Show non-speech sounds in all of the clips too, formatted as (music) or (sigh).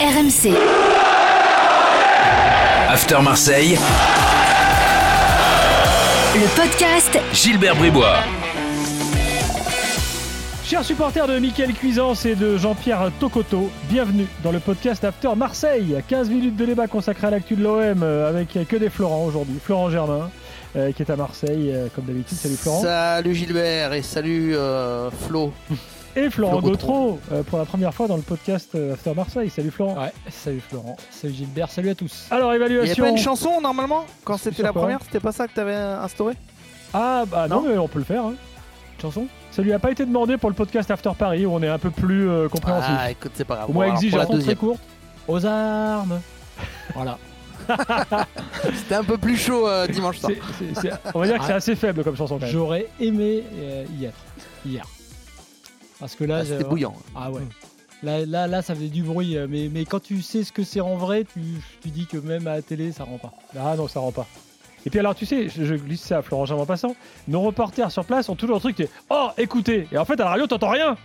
RMC. After Marseille, Le podcast Gilbert Bribois. Chers supporters de Mickaël Cuisance et de Jean-Pierre Tocoto, bienvenue dans le podcast After Marseille. 15 minutes de débat consacré à l'actu de l'OM euh, avec que des Florent aujourd'hui. Florent Germain euh, qui est à Marseille euh, comme d'habitude. Salut Florent. Salut Gilbert et salut euh, Flo. Et Florent Flo Gautreau euh, pour la première fois dans le podcast euh, After Marseille. Salut Florent. Ouais, salut Florent, salut Gilbert, salut à tous. Alors Il n'y évaluation. pas une chanson normalement quand c'était la première C'était pas ça que t'avais instauré? Ah bah non, Non mais on peut le faire. hein. Chanson? Ça lui a pas été demandé pour le podcast After Paris où on est un peu plus euh, compréhensif. Ah écoute, c'est pas grave. Au moins exigeant. très courte. Aux armes. (laughs) voilà. (laughs) C'était un peu plus chaud euh, dimanche soir. On va dire que c'est assez faible comme chanson. J'aurais aimé euh, y être hier. Parce que là, Ah, C'était bouillant. Ah ouais. Là, là, là, ça faisait du bruit, euh, mais, mais quand tu sais ce que c'est en vrai, tu, tu dis que même à la télé, ça rend pas. Ah non, ça rend pas. Et puis alors, tu sais, je, je glisse ça à Florent Germain en passant, nos reporters sur place ont toujours le truc, t'es Oh, écoutez Et en fait, à la radio, t'entends rien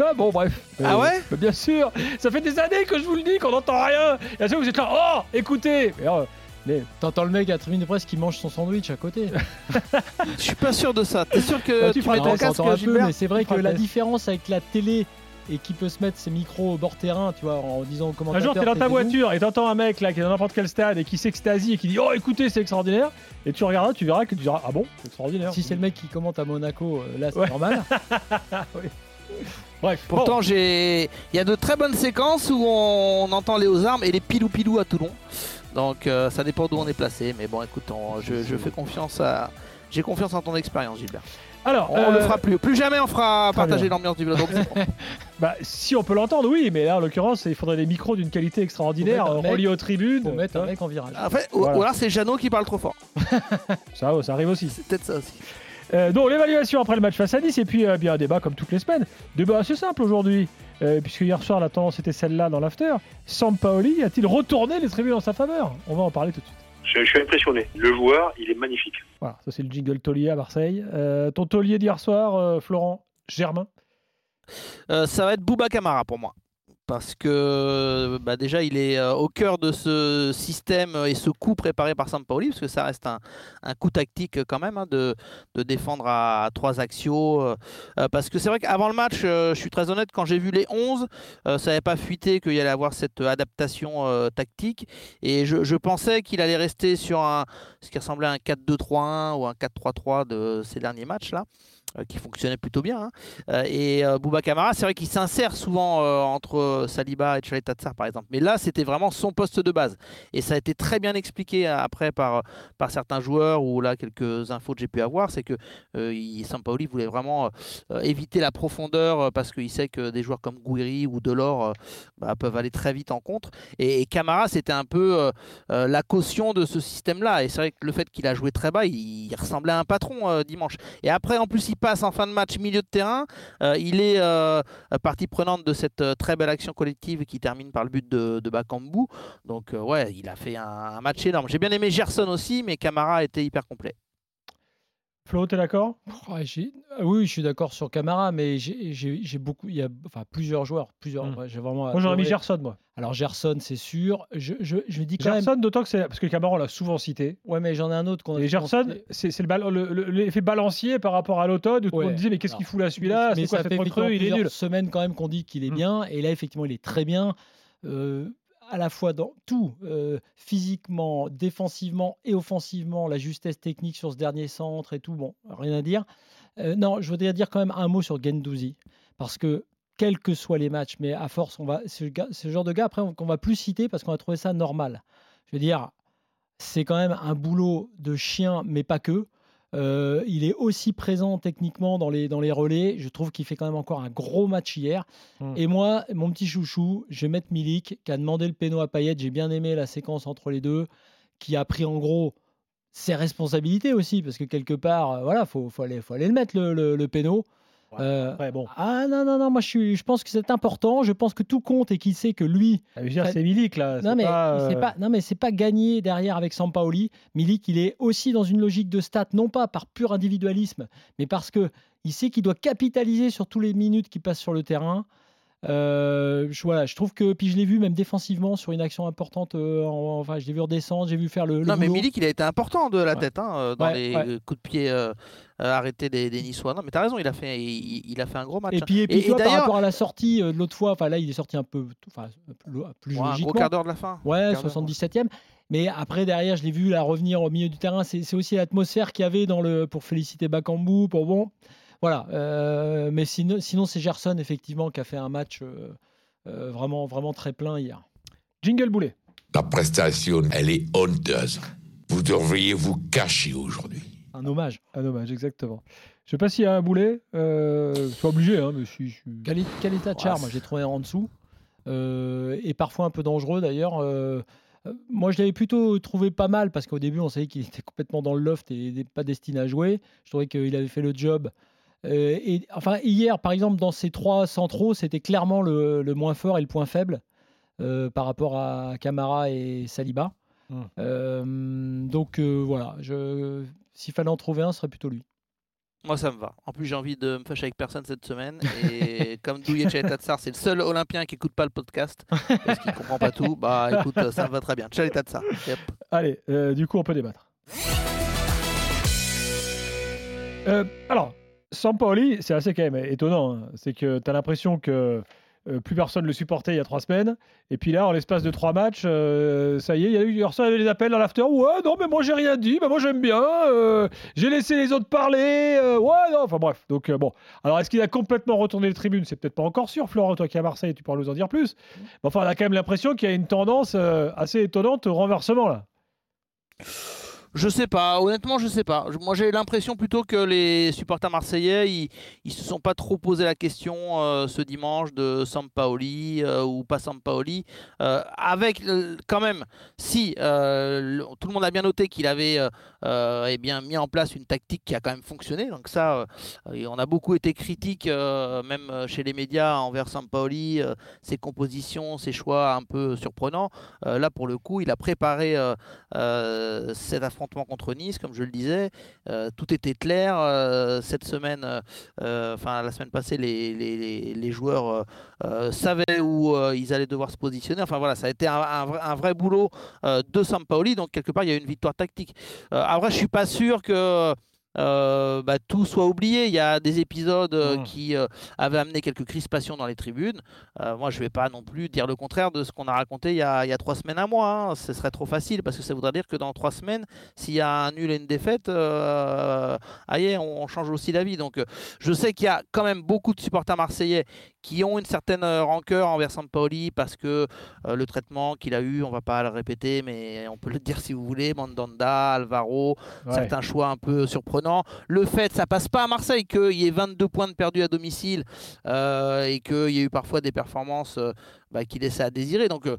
ah, bon, bref. Ah ouais? Bah, Bien sûr Ça fait des années que je vous le dis qu'on n'entend rien Et à chaque fois, vous êtes là Oh, écoutez Mais, euh, mais- T'entends le mec à la tribune de presse qui mange son sandwich à côté. (laughs) Je suis pas sûr de ça. T'es sûr que Bah, tu tu mets ton on casque un peu, mais c'est vrai que la différence avec la télé et qui peut se mettre ses micros au bord terrain, tu vois, en disant au Un jour, t'es dans ta voiture et t'entends un mec là qui est dans n'importe quel stade et qui s'extasie et qui dit Oh, écoutez, c'est extraordinaire Et tu regarderas, tu verras que tu diras Ah bon, c'est extraordinaire. Si c'est le mec qui commente à Monaco, euh, là c'est Ouais. normal. (laughs) Bref, Pourtant, j'ai. Il y a de très bonnes séquences où on entend les aux armes et les pilou-pilou à Toulon. Donc euh, ça dépend d'où on est placé. Mais bon, écoute, on- je, je fais confiance à. J'ai confiance en ton expérience, Gilbert. Alors, On euh, le fera plus. Plus jamais on fera très partager bien. l'ambiance du vélodrome. c'est bon. (laughs) Bah, si on peut l'entendre, oui, mais là, en l'occurrence, il faudrait des micros d'une qualité extraordinaire, reliés aux tribunes. Pour mettre un mec en virage. En fait, ou, Voilà. ou alors c'est Jeannot qui parle trop fort. (laughs) Ça, ça arrive aussi. C'est peut-être ça aussi. Euh, donc, l'évaluation après le match face à Nice, et puis euh, bien un débat comme toutes les semaines. Débat assez simple aujourd'hui, euh, puisque hier soir, la tendance était celle-là dans l'after. Sampaoli a-t-il retourné les tribunes en sa faveur? On va en parler tout de suite. Je, je suis impressionné. Le joueur, il est magnifique. Voilà, ça c'est le jingle taulier à Marseille. Euh, ton taulier d'hier soir, euh, Florent Germain? Euh, ça va être Bouba Camara pour moi. Parce que bah, déjà, il est euh, au cœur de ce système et ce coup préparé par Sampaoli, parce que ça reste un, coup tactique euh, quand même hein, de, défendre à, trois axiaux. euh, euh, parce que c'est vrai qu'avant le match, je suis très honnête, quand j'ai vu les 11, euh, ça n'avait pas fuité qu'il allait avoir cette adaptation tactique. Et je, pensais qu'il allait rester sur ce qui ressemblait à un 4-2-3-1 ou un 4-3-3 de ces derniers matchs-là, euh, qui fonctionnait plutôt bien. hein. Et Bouba Camara, c'est vrai qu'il s'insère souvent euh, euh, Saliba et Chalet Tatsar par exemple. Mais là, c'était vraiment son poste de base. Et ça a été très bien expliqué euh, après par, par certains joueurs ou là quelques infos que j'ai pu avoir, c'est que euh, Sampaoli voulait vraiment euh, euh, éviter la profondeur euh, parce qu'il sait que des joueurs comme Gouiri ou Delors euh, bah, peuvent aller très vite en contre. Et, Camara, c'était un peu euh, euh, la caution de ce système-là. Et c'est vrai que le fait qu'il a joué très bas, il, il ressemblait à un patron euh, dimanche. Et après, en plus, il passe en fin de match milieu de terrain. Euh, il est euh, partie prenante de cette euh, très belle action collective qui termine par le but de, de Bakambu. Donc, euh, ouais, il a fait un, un match énorme. J'ai bien aimé Gerson aussi, mais Camara a été hyper complet. Flo, t'es d'accord? Ouais, j'ai- ah oui, je suis d'accord sur Camara, mais j'ai beaucoup, il y a enfin plusieurs joueurs, plusieurs. Mm. ouais, j'ai vraiment. Moi j'aurais mis. Gerson, moi. Alors Gerson, c'est sûr. Je, je, je dis quand Gerson, d'autant que c'est. Parce que Camara, on l'a souvent cité. Ouais, mais j'en ai un autre qu'on a. Et Gerson, c'est c'est le le- le- l'effet balancier par rapport à l'automne où Ouais. monde disait Mais qu'est-ce qu'il fout là, celui-là? mais C'est quoi ça fait recrue? Il est nul. semaines quand même qu'on dit qu'il est Mm. bien, et là effectivement il est très bien. euh, à la fois dans tout, euh, physiquement, défensivement et offensivement, la justesse technique sur ce dernier centre et tout, bon, rien à dire. Euh, non, je voudrais dire quand même un mot sur Gendouzi, parce que quels que soient les matchs, mais à force, on va, ce, genre de gars après on- qu'on va plus citer parce qu'on va trouver ça normal. Je veux dire, c'est quand même un boulot de chien, mais pas que. Euh, il est aussi présent techniquement dans les, dans les relais. Je trouve qu'il fait quand même encore un gros match hier. Mm. Et moi, mon petit chouchou, je vais mettre Milik, qui a demandé le péno à Payet. J'ai bien aimé la séquence entre les deux, qui a pris en gros ses responsabilités aussi, parce que quelque part, euh, voilà, faut, faut, aller, faut aller le mettre, le, le, le péno. Euh, bon. ah non, non, non, moi je, suis, je pense que c'est important. Je pense que tout compte et qu'il sait que lui, Ah, je veux dire, c'est Milik là. non c'est mais, pas, euh, pas, non mais c'est pas gagné derrière avec Sampaoli. Milik, il est aussi dans une logique de stats, non pas par pur individualisme, mais parce que il sait qu'il doit capitaliser sur tous les minutes qui passent sur le terrain. Euh, je, voilà, je trouve que puis je l'ai vu même défensivement sur une action importante. euh, en- enfin, je l'ai vu redescendre, j'ai vu faire le. le Non, mais boulot. Milik, il a été important de la Ouais. tête hein, euh, dans Ouais, les ouais. coups de pied euh, arrêtés des, des Niçois. Non, mais t'as raison, il a fait, il, il a fait un gros match. Et hein. puis, et puis Et- tu et vois, par rapport à la sortie de l'autre fois, enfin là, il est sorti un peu, enfin, plus, Ouais, un logiquement. gros quart d'heure de la fin. Ouais, quart d'heure, 77e. Mais après, derrière, je l'ai vu là, revenir au milieu du terrain. C'est c'est aussi l'atmosphère qu'il y avait dans le, pour féliciter Bakambu. Pour bon, voilà. euh, mais sinon, sinon c'est Gerson, effectivement, qui a fait un match euh, euh, vraiment, vraiment très plein hier. Jingle Boulet. La prestation, elle est honteuse. Vous devriez vous cacher aujourd'hui. Un hommage. Un hommage, exactement. Je sais pas s'il y a un boulet. Euh, je suis pas obligé, hein, mais si. je- Quel, est- quel état de charme, c'est- j'ai trouvé en dessous. Euh, et parfois un peu dangereux d'ailleurs. Moi, je l'avais plutôt trouvé pas mal parce qu'au début, on savait qu'il était complètement dans le loft et pas destiné à jouer. Je trouvais qu'il avait fait le job. Euh, et enfin, hier, par exemple, dans ces trois centraux, c'était clairement le, le moins fort et le point faible euh, par rapport à Camara et Saliba. Hmm. Euh, donc euh, voilà, s'il fallait en trouver un, ce serait plutôt lui. Moi, ça me va. En plus, j'ai envie de me fâcher avec personne cette semaine. Et comme Douye Tatsar, c'est le seul Olympien qui écoute pas le podcast parce qu'il comprend pas tout. Bah, écoute, ça me va très bien. Tatsar. Yep. Allez, euh, du coup, on peut débattre. Euh, alors, Sampaoli, c'est assez quand même étonnant. hein. C'est que tu as l'impression que euh, plus personne le supportait il y a trois semaines. Et puis là, en l'espace de trois matchs, euh, ça y est, il y a eu il les appels dans l'after. Ouais, non, mais moi, j'ai rien dit. Bah, moi, j'aime bien. euh, j'ai laissé les autres parler. ouais, non. Enfin, bref. Donc, bon. Alors, est-ce qu'il a complètement retourné les tribunes C'est peut-être pas encore sûr. Florent, toi qui es à Marseille, tu pourras nous en dire plus. Mais enfin, on a quand même l'impression qu'il y a une tendance assez étonnante au renversement, là. Je sais pas, honnêtement, je sais pas. Moi, j'ai l'impression plutôt que les supporters marseillais, ils, se sont pas trop posé la question euh, ce dimanche de Sampaoli euh, ou pas Sampaoli. Euh, avec quand même, si tout le monde a bien noté qu'il avait eh bien mis en place une tactique qui a quand même fonctionné. Donc ça, on a beaucoup été critiques, euh, même chez les médias envers Sampaoli, ses compositions, ses choix un peu surprenants. Là, pour le coup, il a préparé. euh, euh, cet contre Nice, comme je le disais, euh, tout était clair. euh, cette semaine, euh, enfin la semaine passée, les, joueurs savaient où ils allaient devoir se positionner. Enfin voilà, ça a été un, vrai, boulot de Sampaoli. Donc quelque part, il y a eu une victoire tactique. Après, je suis pas sûr que euh, bah, tout soit oublié. Il y a des épisodes euh, Mhm. qui euh, avaient amené quelques crispations dans les tribunes. Moi, je vais pas non plus dire le contraire de ce qu'on a raconté il y a, il y a trois semaines à moi. hein. Ce serait trop facile parce que ça voudrait dire que dans trois semaines, s'il y a un nul et une défaite, aïe, on, on change aussi la vie. Donc, je sais qu'il y a quand même beaucoup de supporters marseillais qui ont une certaine rancœur envers Sampaoli parce que le traitement qu'il a eu, on va pas le répéter, mais on peut le dire si vous voulez, Mandanda, Alvaro, Ouais. certains choix un peu surprenants. Le fait, ça passe pas à Marseille, qu'il y ait 22 points de perdus à domicile euh, et qu'il y ait eu parfois des performances euh, bah, qui laissaient à désirer. Donc euh,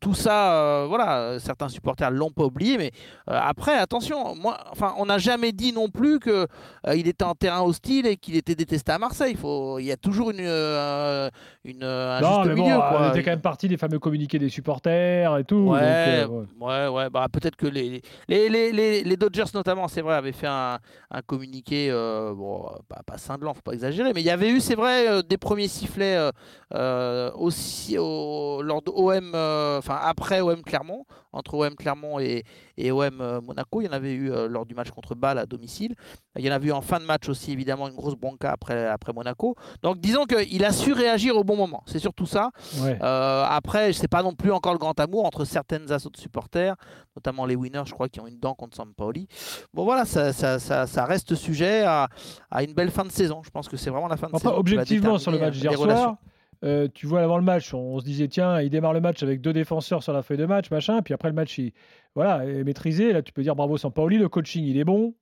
tout ça, voilà, certains supporters l'ont pas oublié, mais après, attention, moi, enfin, on n'a jamais dit non plus que il était en terrain hostile et qu'il était détesté à Marseille. Il faut, il y a toujours une, une un Non, juste mais bon, milieu. euh, quoi. on était quand même parti des fameux communiqués des supporters et tout. Ouais, ouais. ouais, ouais, bah peut-être que les, les, les, les, les Dodgers notamment, c'est vrai, avaient fait un, un communiqué, euh, bon, pas, pas cinglant, faut pas exagérer, mais il y avait eu, c'est vrai, euh, des premiers sifflets euh, aussi au, lors enfin après OM Clermont, entre OM Clermont et, et OM Monaco, il y en avait eu lors du match contre Bâle à domicile. Il y en avait eu en fin de match aussi, évidemment, une grosse bronca après, après Monaco. Donc disons qu'il a su réagir au bon moment, c'est surtout ça. Ouais. Euh, après, c'est pas non plus encore le grand amour entre certaines assauts de supporters, notamment les winners, je crois, qui ont une dent contre Sampaoli. Bon, voilà, ça, ça, ça, ça reste sujet à, à une belle fin de saison. Je pense que c'est vraiment la fin de Après, saison. objectivement, sur le match d'hier euh, les soir, euh, tu vois, avant le match, on, on se disait, tiens, il démarre le match avec deux défenseurs sur la feuille de match, machin. Puis après, le match, il voilà, est maîtrisé. Là, tu peux dire bravo Sampaoli, le coaching, il est bon.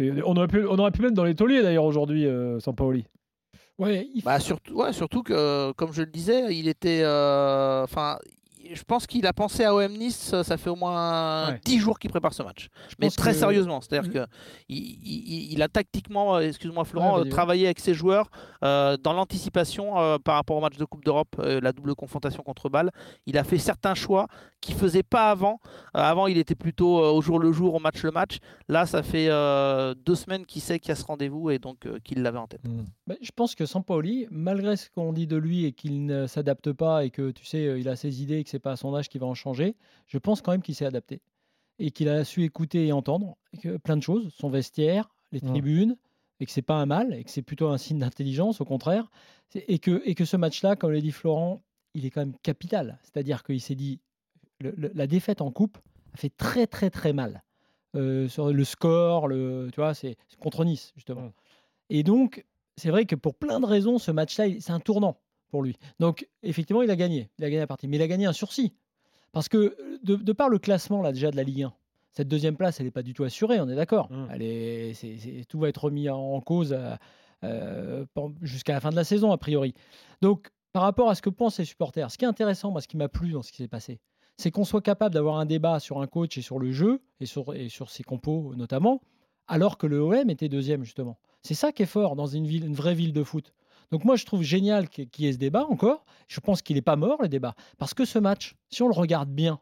On aurait, pu, on aurait pu mettre dans les tauliers d'ailleurs aujourd'hui, euh, Sampaoli. Ouais, il Bah, surtout, ouais, surtout que, comme je le disais, il était. euh, Enfin. Je pense qu'il a pensé à OM Nice, ça fait au moins Ouais. 10 jours qu'il prépare ce match. Je Mais très que- sérieusement, c'est-à-dire le- que il, il- il a tactiquement, euh, excuse-moi Florent, Ouais, euh, travaillé avec ses joueurs euh, dans l'anticipation euh, par rapport au match de Coupe d'Europe, euh, la double confrontation contre Bâle. Il a fait certains choix qu'il faisait pas avant. Euh, avant, il était plutôt euh, au jour le jour, au match le match. Là, ça fait euh, deux semaines qu'il sait qu'il y a ce rendez-vous et donc euh, qu'il l'avait en tête. Bah, je pense que Sampaoli, malgré ce qu'on dit de lui et qu'il ne s'adapte pas et que tu sais, il a ses idées et que c'est pas à son âge qui va en changer, je pense quand même qu'il s'est adapté et qu'il a su écouter et entendre que plein de choses, son vestiaire, les tribunes, et que c'est pas un mal et que c'est plutôt un signe d'intelligence au contraire, et que, et que ce match-là, comme l'a dit Florent, il est quand même capital. C'est-à-dire qu'il s'est dit, le- le- la défaite en coupe a fait très très très mal. Euh, sur le score, le, tu vois, c'est contre Nice justement. Et donc, c'est vrai que pour plein de raisons, ce match-là, c'est un tournant pour lui. Donc, effectivement, il a gagné. Il a gagné la partie. Mais il a gagné un sursis. Parce que, euh, de, de par le classement, là, déjà, de la Ligue 1, cette deuxième place, elle n'est pas du tout assurée, on est d'accord. Mm. Elle est- c'est- c'est- tout va être remis en, cause euh, euh, jusqu'à la fin de la saison, a priori. Donc, par rapport à ce que pensent les supporters, ce qui est intéressant, moi, ce qui m'a plu dans ce qui s'est passé, c'est qu'on soit capable d'avoir un débat sur un coach et sur le jeu, et sur, et sur ses compos notamment, alors que le OM était deuxième, justement. C'est ça qui est fort dans une, ville, une vraie ville de foot. Donc moi, je trouve génial qu'il y ait ce débat encore. Je pense qu'il n'est pas mort, le débat. Parce que ce match, si on le regarde bien,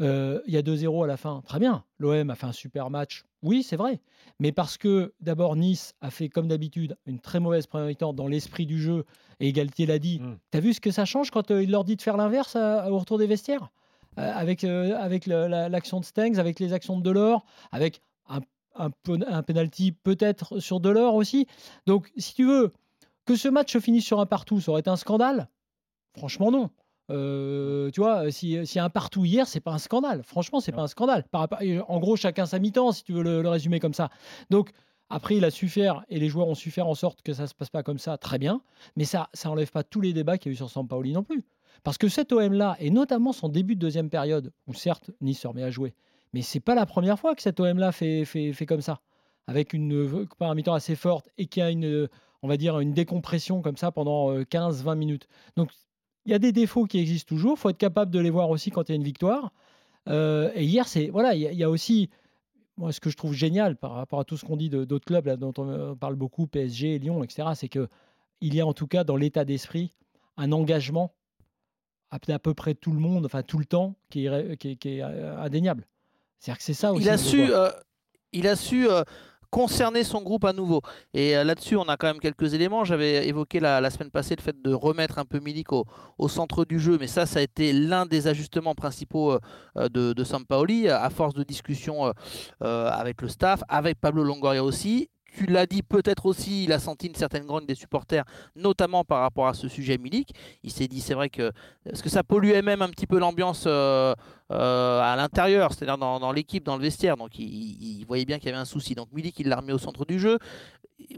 euh, il y a 2-0 à la fin. Très bien. L'OM a fait un super match. Oui, c'est vrai. Mais parce que d'abord, Nice a fait, comme d'habitude, une très mauvaise première mi-temps dans l'esprit du jeu. Et Égalité l'a dit. Mm. T'as vu ce que ça change quand euh, il leur dit de faire l'inverse à- au retour des vestiaires? Euh, Avec, euh, avec la- l'action de Stengs, avec les actions de Delors, avec un, un, un penalty peut-être sur Delors aussi. Donc, si tu veux, que ce match se finisse sur un partout, ça aurait été un scandale? Franchement, non. Euh, tu vois, si- s'il y a un partout hier, c'est pas un scandale. Franchement, c'est pas un scandale. Par en gros, chacun sa mi-temps, si tu veux le, le résumer comme ça. Donc, après, il a su faire, et les joueurs ont su faire en sorte que ça se passe pas comme ça, très bien. Mais ça, ça enlève pas tous les débats qu'il y a eu sur Sampaoli non plus. Parce que cet OM-là, et notamment son début de deuxième période, où certes, Nice se remet à jouer, mais c'est pas la première fois que cet OM-là fait, fait, fait comme ça. Avec une euh, première mi-temps assez forte et qui a une, euh, on va dire, une décompression comme ça pendant euh, 15-20 minutes. Donc, il y a des défauts qui existent toujours. Il faut être capable de les voir aussi quand il y a une victoire. Euh, et hier, c'est voilà, il y, a- il y a aussi moi ce que je trouve génial par rapport à tout ce qu'on dit d'autres clubs là, dont on euh, parle beaucoup, PSG, Lyon, etc. C'est que il y a en tout cas dans l'état d'esprit un engagement à, à peu près tout le monde, enfin tout le temps, qui est, qui est- qui est, euh, indéniable. C'est-à-dire que c'est ça aussi. il a su, euh, il a su euh, concerner son groupe à nouveau. Et euh, là-dessus, on a quand même quelques éléments. J'avais évoqué la, semaine passée le fait de remettre un peu Milik au, centre du jeu, mais ça, ça a été l'un des ajustements principaux euh, de, de Sampaoli, à force de discussion euh, euh, avec le staff, avec Pablo Longoria aussi. Tu l'as dit peut-être aussi, il a senti une certaine grogne des supporters, notamment par rapport à ce sujet Milik. Il s'est dit, c'est vrai que parce que ça polluait même un petit peu l'ambiance euh, euh, à l'intérieur, c'est-à-dire dans, dans l'équipe, dans le vestiaire. Donc il, il voyait bien qu'il y avait un souci. Donc Milik, il l'a remis au centre du jeu.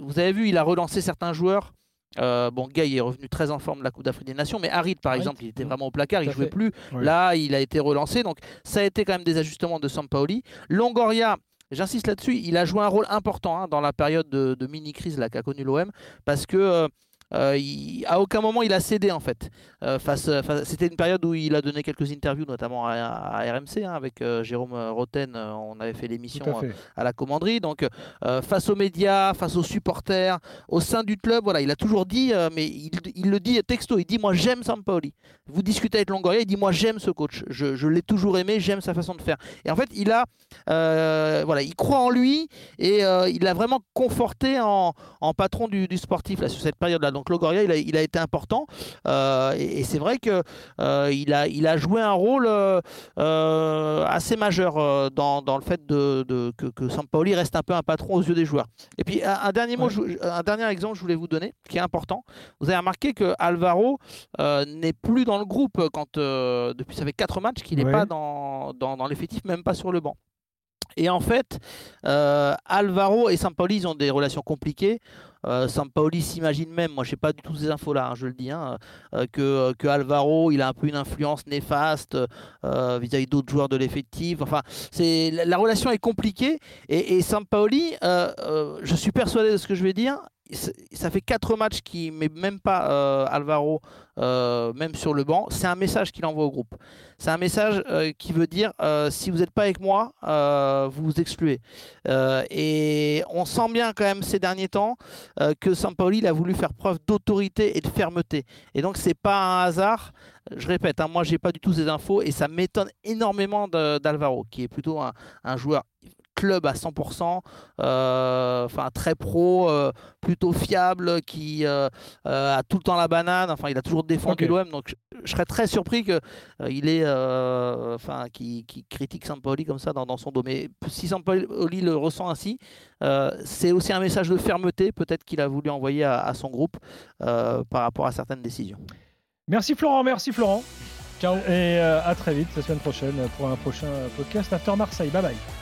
Vous avez vu, il a relancé certains joueurs. Euh, bon, Gay est revenu très en forme de la Coupe d'Afrique des Nations, mais Harit, par Harit, exemple, il était mmh. vraiment au placard, il jouait fait. plus. Là, il a été relancé. Donc ça a été quand même des ajustements de Sampaoli. Longoria, j'insiste là-dessus, il a joué un rôle important hein, dans la période de, mini-crise qu'a connue l'OM, parce que euh, euh, il- à aucun moment il a cédé en fait. Euh, face, face- C'était une période où il a donné quelques interviews, notamment à, à RMC, hein, avec euh, Jérôme Roten. euh, on avait fait l'émission à euh, la commanderie. Donc, euh, face aux médias, face aux supporters, au sein du club, voilà, il a toujours dit, euh, mais il, il le dit texto, il dit Moi j'aime Sampaoli. Vous discutez avec Longoria, il dit Moi j'aime ce coach. Je, je l'ai toujours aimé, j'aime sa façon de faire. Et en fait, il a, euh, voilà, il croit en lui et euh, il l'a vraiment conforté en, en patron du, du sportif là, sur cette période-là. Donc, Longoria, il a, il a été important. Euh, et et c'est vrai que euh, il, a, il a joué un rôle euh, assez majeur dans, dans le fait de, de- que, que Sampaoli reste un peu un patron aux yeux des joueurs. Et puis un, un dernier mot, Ouais. je- un dernier exemple, que je voulais vous donner, qui est important. Vous avez remarqué que Alvaro n'est plus dans le groupe quand depuis ça fait quatre matchs qu'il n'est Ouais. pas dans, dans, dans l'effectif, même pas sur le banc. Et en fait, euh, Alvaro et Sampaoli, ils ont des relations compliquées. Euh, s'imagine même, moi je n'ai pas du tout ces infos-là, hein, je le dis, hein, euh, que, que Alvaro, il a un peu une influence néfaste euh, vis-à-vis d'autres joueurs de l'effectif. Enfin, c'est la, la relation est compliquée. Et, et euh, euh, je suis persuadé de ce que je vais dire, ça fait quatre matchs qu'il met même pas euh, Alvaro, euh, même sur le banc. C'est un message qu'il envoie au groupe. C'est un message euh, qui veut dire si vous n'êtes pas avec moi, vous vous excluez. et on sent bien quand même ces derniers temps que Sampaoli a voulu faire preuve d'autorité et de fermeté. Et donc c'est pas un hasard. Je répète, hein, moi j'ai pas du tout ces infos et ça m'étonne énormément d'Alvaro, qui est plutôt un joueur club à 100%, euh, enfin très pro, euh, plutôt fiable, qui euh, a tout le temps la banane. Enfin, il a toujours défendu l'OM, donc je, serais très surpris que il est, enfin, qui, critique Sampoli comme ça dans, son dos. Mais si Sampoli le ressent ainsi, c'est aussi un message de fermeté, peut-être qu'il a voulu envoyer à, son groupe par rapport à certaines décisions. Merci Florent, merci Florent. Ciao. Et à très vite la semaine prochaine pour un prochain podcast After Marseille. Bye bye.